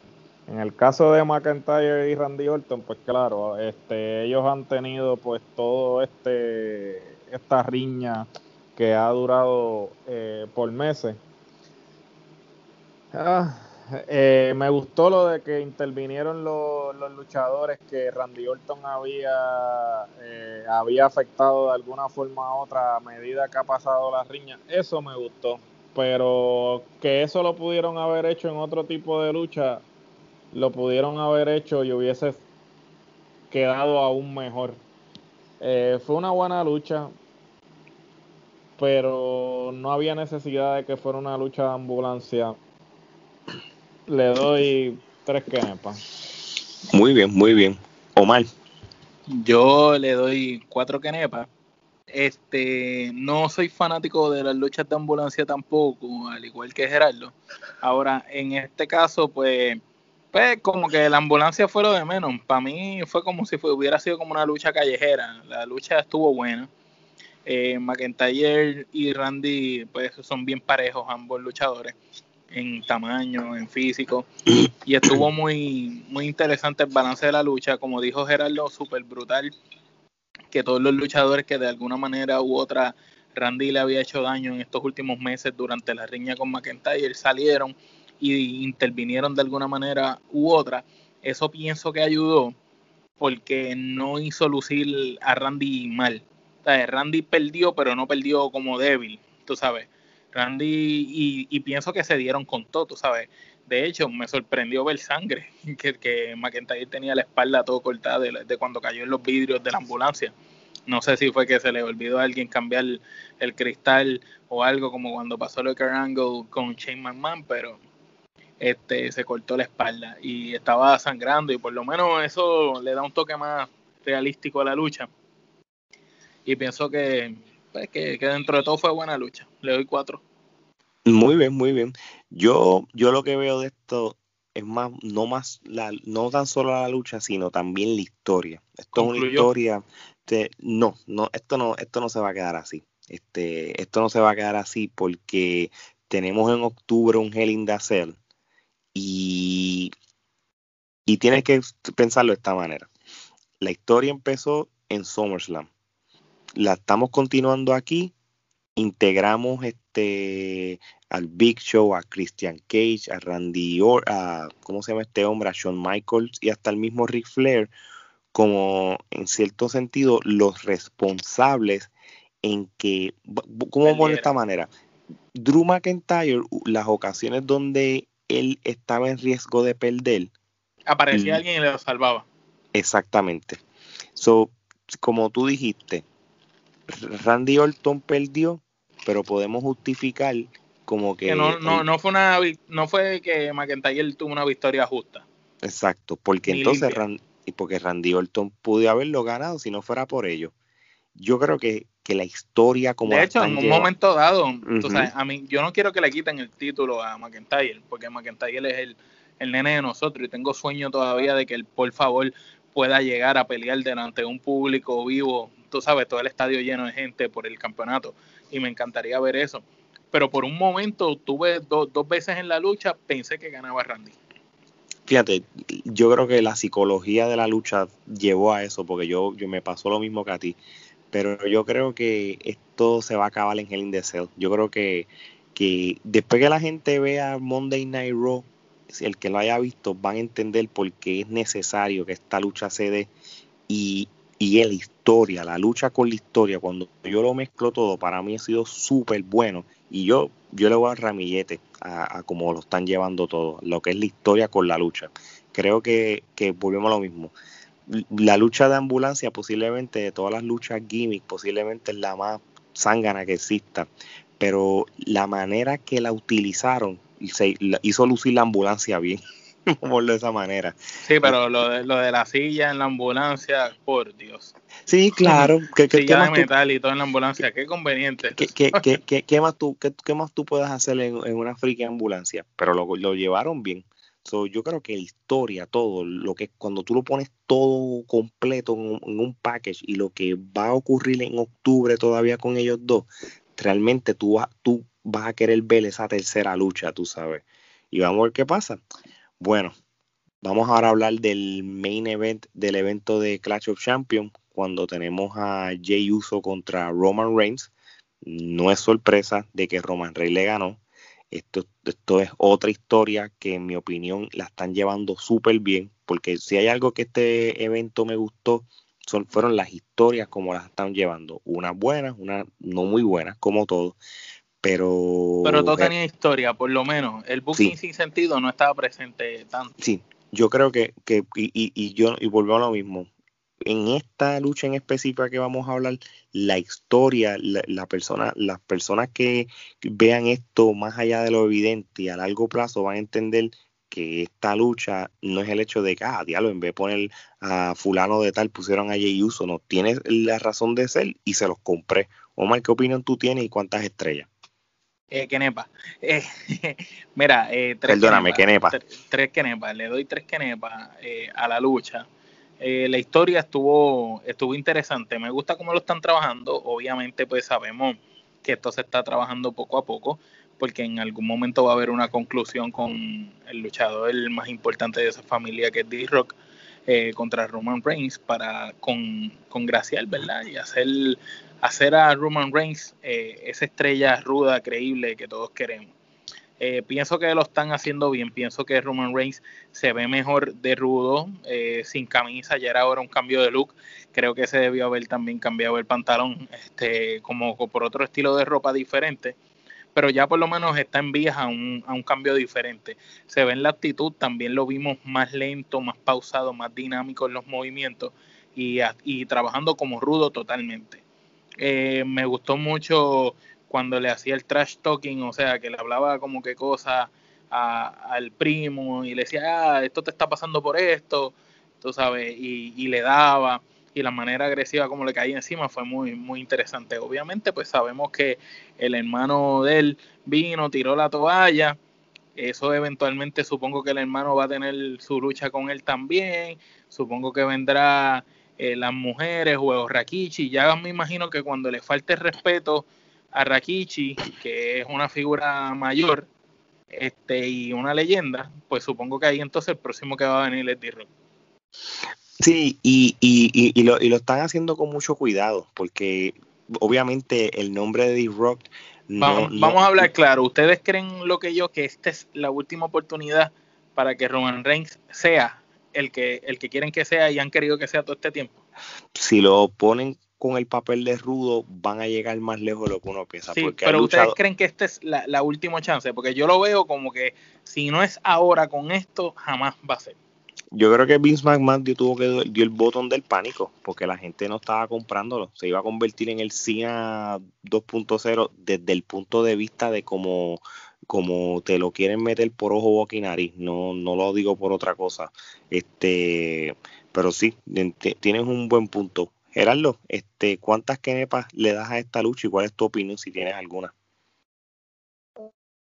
En el caso de McIntyre y Randy Orton, pues claro, este, ellos han tenido pues todo este esta riña que ha durado eh, por meses. Ah, eh, me gustó lo de que intervinieron los, luchadores que Randy Orton había, eh, había afectado de alguna forma u otra a medida que ha pasado la riña. Eso me gustó. Pero que eso lo pudieron haber hecho en otro tipo de lucha, lo pudieron haber hecho y hubiese quedado aún mejor. Eh, fue una buena lucha pero no había necesidad de que fuera una lucha de ambulancia. Le doy tres kenepas. Muy bien, muy bien. Omar. Yo le doy cuatro kenepas. Este, no soy fanático de las luchas de ambulancia tampoco, al igual que Gerardo. Ahora, en este caso, pues, pues como que la ambulancia fue lo de menos. Para mí fue como si hubiera sido como una lucha callejera. La lucha estuvo buena. Eh, McIntyre y Randy, pues son bien parejos ambos luchadores en tamaño, en físico. Y estuvo muy, muy interesante el balance de la lucha. Como dijo Gerardo, súper brutal. Que todos los luchadores que de alguna manera u otra Randy le había hecho daño en estos últimos meses durante la riña con McIntyre salieron y intervinieron de alguna manera u otra. Eso pienso que ayudó porque no hizo lucir a Randy mal. Randy perdió, pero no perdió como débil, tú sabes. Randy, y, pienso que se dieron con todo, tú sabes. De hecho, me sorprendió ver sangre, que, que McIntyre tenía la espalda todo cortada de, cuando cayó en los vidrios de la ambulancia. No sé si fue que se le olvidó a alguien cambiar el, cristal o algo como cuando pasó lo de Angle con Shane McMahon, pero este se cortó la espalda y estaba sangrando y por lo menos eso le da un toque más realístico a la lucha. Y pienso que pues, que, dentro de todo fue buena lucha. Le doy cuatro. Muy bien, muy bien. Yo, yo lo que veo de esto es más, no más, la, no tan solo la lucha, sino también la historia. Esto es una historia. no, no, esto no, esto no se va a quedar así. Este, esto no se va a quedar así porque tenemos en octubre un Hell in the Cell y, y tienes que pensarlo de esta manera. La historia empezó en SummerSlam la estamos continuando aquí. Integramos este al Big Show, a Christian Cage, a Randy Or, a ¿cómo se llama este hombre? A Shawn Michaels y hasta el mismo Ric Flair como en cierto sentido los responsables en que, ¿cómo de esta manera? Drew McIntyre, las ocasiones donde él estaba en riesgo de perder, aparecía alguien y le lo salvaba. Exactamente. So, como tú dijiste, Randy Orton perdió, pero podemos justificar como que, no, no, no fue una no fue que McIntyre tuvo una victoria justa. Exacto, porque entonces y porque Randy Orton pudo haberlo ganado si no fuera por ello. Yo creo que, que la historia como De hecho, en un momento dado, a mí yo no quiero que le quiten el título a McIntyre, porque McIntyre es el, el nene de nosotros y tengo sueño todavía de que él por favor pueda llegar a pelear delante de un público vivo tú sabes, todo el estadio lleno de gente por el campeonato y me encantaría ver eso. Pero por un momento tuve dos veces en la lucha, pensé que ganaba Randy. Fíjate, yo creo que la psicología de la lucha llevó a eso, porque yo, yo me pasó lo mismo que a ti. Pero yo creo que esto se va a acabar en Hell in the Cell. Yo creo que, que después que la gente vea Monday Night Raw, el que lo haya visto, van a entender por qué es necesario que esta lucha se dé. Y, y la historia, la lucha con la historia, cuando yo lo mezclo todo, para mí ha sido súper bueno. Y yo, yo le voy a ramillete a, a cómo lo están llevando todo, lo que es la historia con la lucha. Creo que, que volvemos a lo mismo. La lucha de ambulancia, posiblemente de todas las luchas gimmick, posiblemente es la más zángana que exista. Pero la manera que la utilizaron se hizo lucir la ambulancia bien. por de esa manera. Sí, pero lo de, lo de la silla en la ambulancia, por Dios. Sí, claro. ¿Qué, qué, silla de metal y todo en la ambulancia, qué conveniente. ¿Qué, qué, qué más, tú, qué, más tú puedes hacer en, una friki ambulancia? Pero lo, lo llevaron bien. So, yo creo que la historia, todo, lo que cuando tú lo pones todo completo en, en un package y lo que va a ocurrir en octubre todavía con ellos dos, realmente tú, tú vas a querer ver esa tercera lucha, tú sabes. Y vamos a ver qué pasa. Bueno, vamos ahora a hablar del main event del evento de Clash of Champions, cuando tenemos a Jay Uso contra Roman Reigns. No es sorpresa de que Roman Reigns le ganó. Esto, esto es otra historia que en mi opinión la están llevando súper bien, porque si hay algo que este evento me gustó, son, fueron las historias como las están llevando. Unas buenas, unas no muy buenas, como todo pero... Pero todo tenía historia, por lo menos. El booking sin sentido no estaba presente tanto. Sí, yo creo que, que y, y, yo, y volvemos a lo mismo, en esta lucha en específica que vamos a hablar, la historia, la, persona, las personas que vean esto más allá de lo evidente y a largo plazo van a entender que esta lucha no es el hecho de que, ah, diablo, en vez de poner a fulano de tal, pusieron a Jay Uso, no, tiene la razón de ser y se los compré. Omar, ¿qué opinión tú tienes y cuántas estrellas? Eh, Kenepa. Eh, mira, eh, tres Perdóname, Kenepa. Tres, Kenepa. Le doy tres Kenepa eh, a la lucha. Eh, la historia estuvo, estuvo interesante. Me gusta cómo lo están trabajando. Obviamente, pues sabemos que esto se está trabajando poco a poco, porque en algún momento va a haber una conclusión con el luchador más importante de esa familia, que es D-Rock, contra Roman Reigns, para con, congraciar, ¿verdad? Y hacer hacer a Roman Reigns eh, esa estrella ruda, creíble que todos queremos. Eh, pienso que lo están haciendo bien. Pienso que Roman Reigns se ve mejor de rudo, eh, sin camisa. Ya era ahora un cambio de look. Creo que se debió haber también cambiado el pantalón, este, como por otro estilo de ropa diferente. Pero ya por lo menos está en vías a un, a un cambio diferente. Se ve en la actitud, también lo vimos más lento, más pausado, más dinámico en los movimientos y, y trabajando como rudo totalmente. Eh, me gustó mucho cuando le hacía el trash talking, o sea, que le hablaba como que cosas al primo y le decía, ah, esto te está pasando por esto, tú sabes, y, le daba y la manera agresiva como le caía encima fue muy muy interesante. Obviamente, pues sabemos que el hermano de él vino, tiró la toalla. Eso eventualmente supongo que el hermano va a tener su lucha con él también. Supongo que vendrá eh, las mujeres o Rakichi. Ya me imagino que cuando le falte respeto a Rakichi, que es una figura mayor este, y una leyenda, pues supongo que ahí entonces el próximo que va a venir es D-Rock. Sí, y, y, y, lo, y lo están haciendo con mucho cuidado, porque obviamente el nombre de D-Rock... vamos, vamos a hablar claro, ¿ustedes creen lo que yo, que esta es la última oportunidad para que Roman Reigns sea el que, el que quieren que sea y han querido que sea todo este tiempo. Si lo ponen con el papel de rudo, van a llegar más lejos de lo que uno piensa. pero ustedes creen que esta es la, última chance, porque yo lo veo como que si no es ahora con esto, jamás va a ser. Yo creo que Vince McMahon dio, tuvo que dio el botón del pánico, porque la gente no estaba comprándolo. Se iba a convertir en el CIA 2.0 desde el punto de vista de cómo como te lo quieren meter por ojo, boca y nariz, no, no lo digo por otra cosa. Este, pero sí, tienes un buen punto. Gerardo, este, ¿cuántas kenepas le das a esta lucha y cuál es tu opinión si tienes alguna?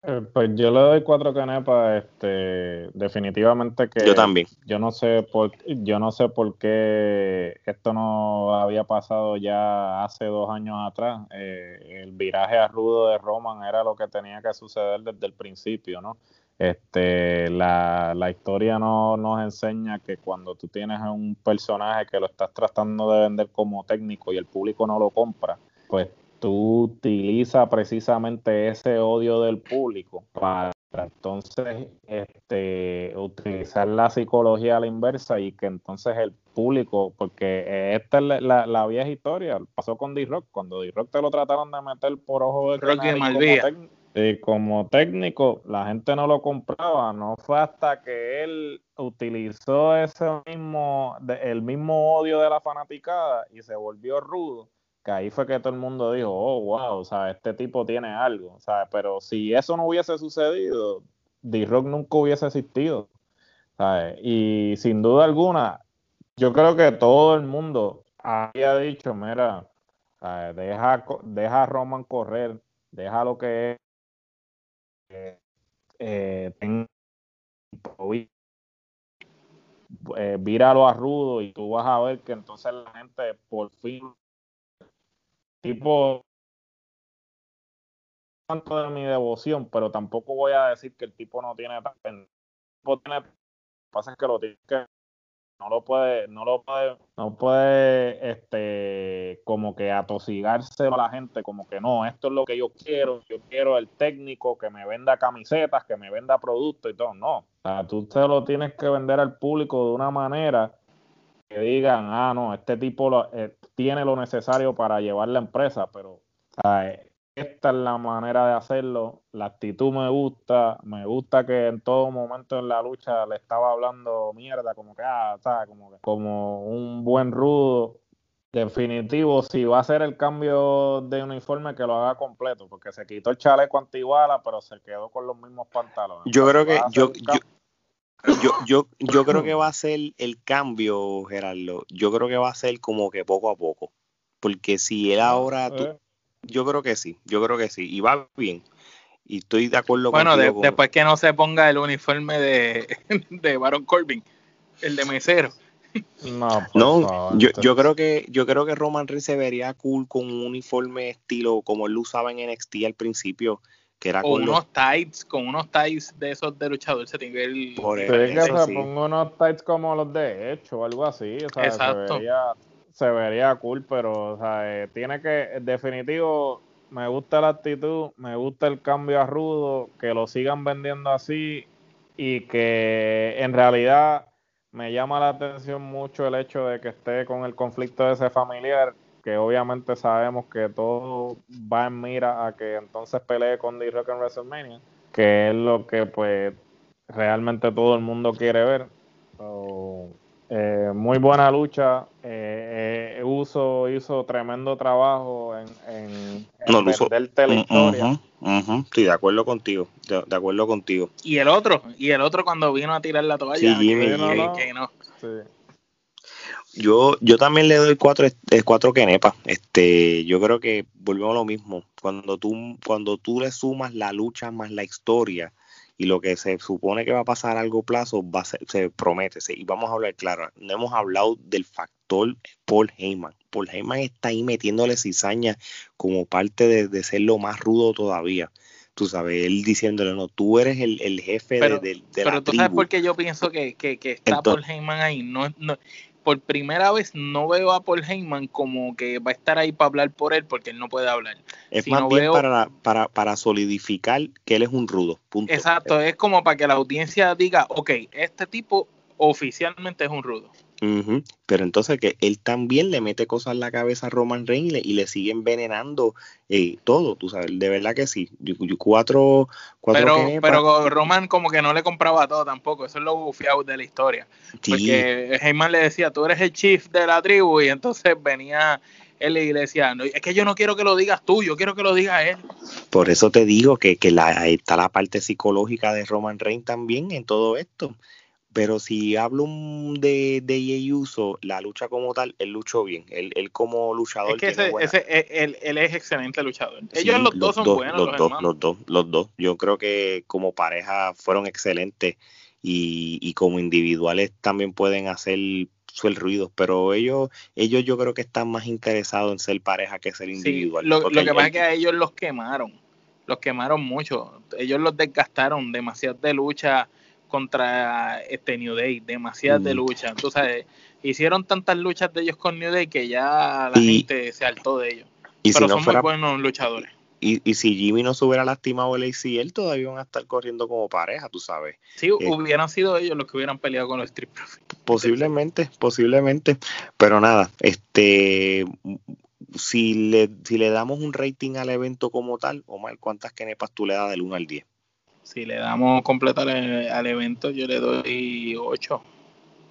Eh, pues yo le doy cuatro canepas, este, definitivamente que yo también. Yo no sé por, yo no sé por qué esto no había pasado ya hace dos años atrás. Eh, el viraje a rudo de Roman era lo que tenía que suceder desde el principio, ¿no? Este, la, la historia no, nos enseña que cuando tú tienes un personaje que lo estás tratando de vender como técnico y el público no lo compra, pues tú utilizas precisamente ese odio del público para entonces este, utilizar la psicología a la inversa y que entonces el público, porque esta es la, vieja historia, pasó con D-Rock, cuando D-Rock te lo trataron de meter por ojo de como, y como técnico, la gente no lo compraba, no fue hasta que él utilizó ese mismo, el mismo odio de la fanaticada y se volvió rudo que ahí fue que todo el mundo dijo, oh, wow, o sea, este tipo tiene algo, sea, pero si eso no hubiese sucedido, D-Rock nunca hubiese existido, ¿sabes? Y sin duda alguna, yo creo que todo el mundo había dicho, mira, deja, deja a Roman correr, deja lo que es, eh, eh, eh, víralo a rudo y tú vas a ver que entonces la gente por fin tipo tanto de mi devoción, pero tampoco voy a decir que el tipo no tiene talento. Tiene, pasa es que lo tiene que no lo puede, no lo puede, no puede, este, como que atosigarse a la gente, como que no, esto es lo que yo quiero, yo quiero el técnico que me venda camisetas, que me venda productos y todo, no, o sea, tú te lo tienes que vender al público de una manera que digan, ah, no, este tipo lo, eh, tiene lo necesario para llevar la empresa, pero esta es la manera de hacerlo, la actitud me gusta, me gusta que en todo momento en la lucha le estaba hablando mierda, como que, ah, como, como un buen rudo. Definitivo, si va a hacer el cambio de uniforme, que lo haga completo, porque se quitó el chaleco antiguala, pero se quedó con los mismos pantalones. Yo creo que, yo, yo, yo, yo, creo que va a ser el cambio, Gerardo. Yo creo que va a ser como que poco a poco. Porque si él ahora, eh. Yo creo que sí, yo creo que sí. Y va bien. Y estoy de acuerdo con Bueno, después que no se ponga el uniforme de, de Baron Corbin, el de mesero. No, no yo, yo, creo que yo creo que Roman Reigns se vería cool con un uniforme estilo como él lo usaba en NXT al principio, que era con unos tights, con unos tights de esos de luchador se tiene el... Por eso, se ponga unos tights como los de hecho o algo así, o sea, Exacto. Se, vería, se vería cool, pero eh, tiene que, definitivo, me gusta la actitud, me gusta el cambio a rudo, que lo sigan vendiendo así y que en realidad me llama la atención mucho el hecho de que esté con el conflicto de ese familiar, que obviamente sabemos que todo va en mira a que entonces pelee con D-Rock en WrestleMania, que es lo que pues realmente todo el mundo quiere ver. Eh, muy buena lucha. Eh, Uso hizo tremendo trabajo en, en, no, Estoy de acuerdo contigo. De, acuerdo contigo. Y el otro, y el otro cuando vino a tirar la toalla. Sí, Yo, yo también le doy cuatro, cuatro quenepas. Este, yo creo que volvemos a lo mismo. Cuando tú, cuando tú le sumas la lucha más la historia, y lo que se supone que va a pasar a largo plazo va se promete. Y vamos a hablar claro, no hemos hablado del factor Paul Heyman. Paul Heyman está ahí metiéndole cizaña como parte de, ser lo más rudo todavía. Tú sabes, él diciéndole, no, tú eres el, jefe de, de, Pero tú sabes por qué yo pienso que, está Paul Heyman ahí. No, no, por primera vez no veo a Paul Heyman como que va a estar ahí para hablar por él porque él no puede hablar. Es más bien para, para, para, solidificar que él es un rudo. Punto. Exacto, es como para que la audiencia diga, ok, este tipo oficialmente es un rudo. Pero entonces que él también le mete cosas en la cabeza a Roman Reigns y le, sigue envenenando eh, todo, tú sabes, de verdad que sí. cuatro, cuatro pero, pero Roman como que no le compraba todo tampoco, eso es lo bufiado de la historia. Porque Heyman le decía, tú eres el chief de la tribu y entonces venía él y le decía, no, es que yo no quiero que lo digas tú, yo quiero que lo diga él. Por eso te digo que, que la, está la parte psicológica de Roman Reigns también en todo esto. Pero si hablo de, de Uso, la lucha como tal, él luchó bien. Él, él como luchador. Es que ese, él, él, es excelente luchador. Ellos los, dos son buenos. Los, dos, los dos, los dos. Yo creo que como pareja fueron excelentes y, y como individuales también pueden hacer el ruido, pero ellos, ellos yo creo que están más interesados en ser pareja que ser individual. lo, lo, que pasa es que a ellos los quemaron, los quemaron mucho, ellos los desgastaron demasiado de lucha contra este New Day, demasiadas de mm. lucha. Tú sabes, hicieron tantas luchas de ellos con New Day que ya la gente se hartó de ellos. Pero son muy buenos luchadores. Y, y, si Jimmy no se hubiera lastimado el ACL, todavía iban a estar corriendo como pareja, tú sabes. Sí, eh, hubieran sido ellos los que hubieran peleado con los Street Posiblemente, posiblemente. Pero nada, este si le, si le damos un rating al evento como tal, Omar, ¿cuántas kenepas tú le das del 1 al 10? Si le damos completa al, evento, yo le doy 8.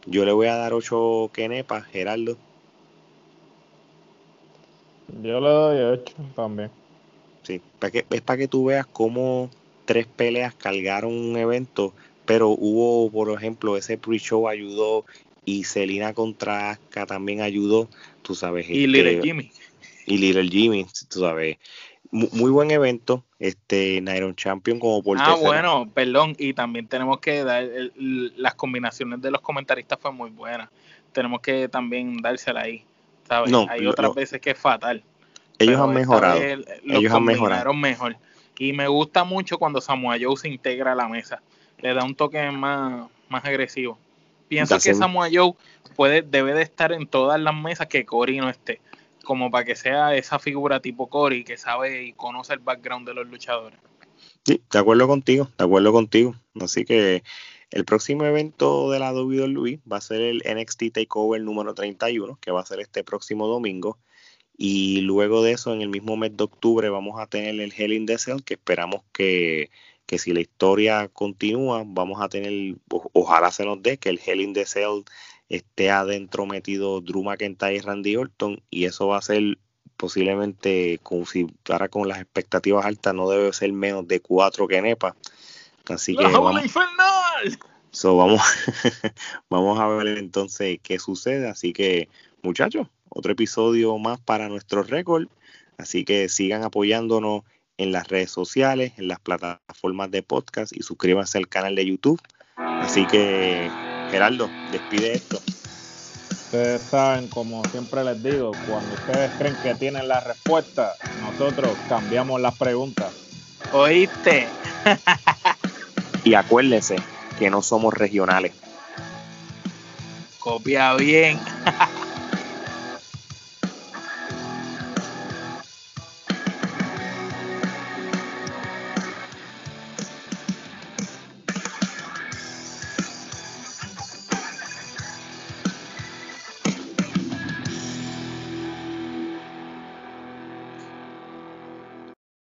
Yo le voy a dar 8 kenepas, Gerardo. Yo le doy 8 también. Sí, que, es para que tú veas cómo tres peleas cargaron un evento, pero hubo, por ejemplo, ese pre-show ayudó y Celina contra Aska también ayudó, tú sabes. Y Little este, Jimmy. Y Little Jimmy, tú sabes muy buen evento, este Nairon Champion como por Ah, bueno, perdón, y también tenemos que dar las combinaciones de los comentaristas fue muy buenas. Tenemos que también dársela ahí, ¿sabes? Hay otras veces que es fatal. Ellos han mejorado. ellos han mejorado. mejor. Y me gusta mucho cuando Samoa Joe se integra a la mesa. Le da un toque más, más agresivo. Pienso que Samoa Joe puede, debe de estar en todas las mesas que Cory no esté como para que sea esa figura tipo Cory que sabe y conoce el background de los luchadores. Sí, de acuerdo contigo, de acuerdo contigo. Así que el próximo evento de la WWE va a ser el NXT Takeover número 31, que va a ser este próximo domingo. Y luego de eso, en el mismo mes de octubre, vamos a tener el Hell in the Cell, que esperamos que, que si la historia continúa, vamos a tener, ojalá se nos dé, que el Hell in the Cell esté adentro metido Drew McIntyre y Randy Orton, y eso va a ser posiblemente, como si ahora con las expectativas altas, no debe ser menos de cuatro que Nepa. Así que. Vamos, so, vamos, vamos a ver entonces qué sucede. Así que, muchachos, otro episodio más para nuestro récord. Así que sigan apoyándonos en las redes sociales, en las plataformas de podcast y suscríbanse al canal de YouTube. Así que, Geraldo, despide esto. Ustedes saben, como siempre les digo, cuando ustedes creen que tienen la respuesta, nosotros cambiamos las preguntas. ¿Oíste? y acuérdense que no somos regionales. Copia bien.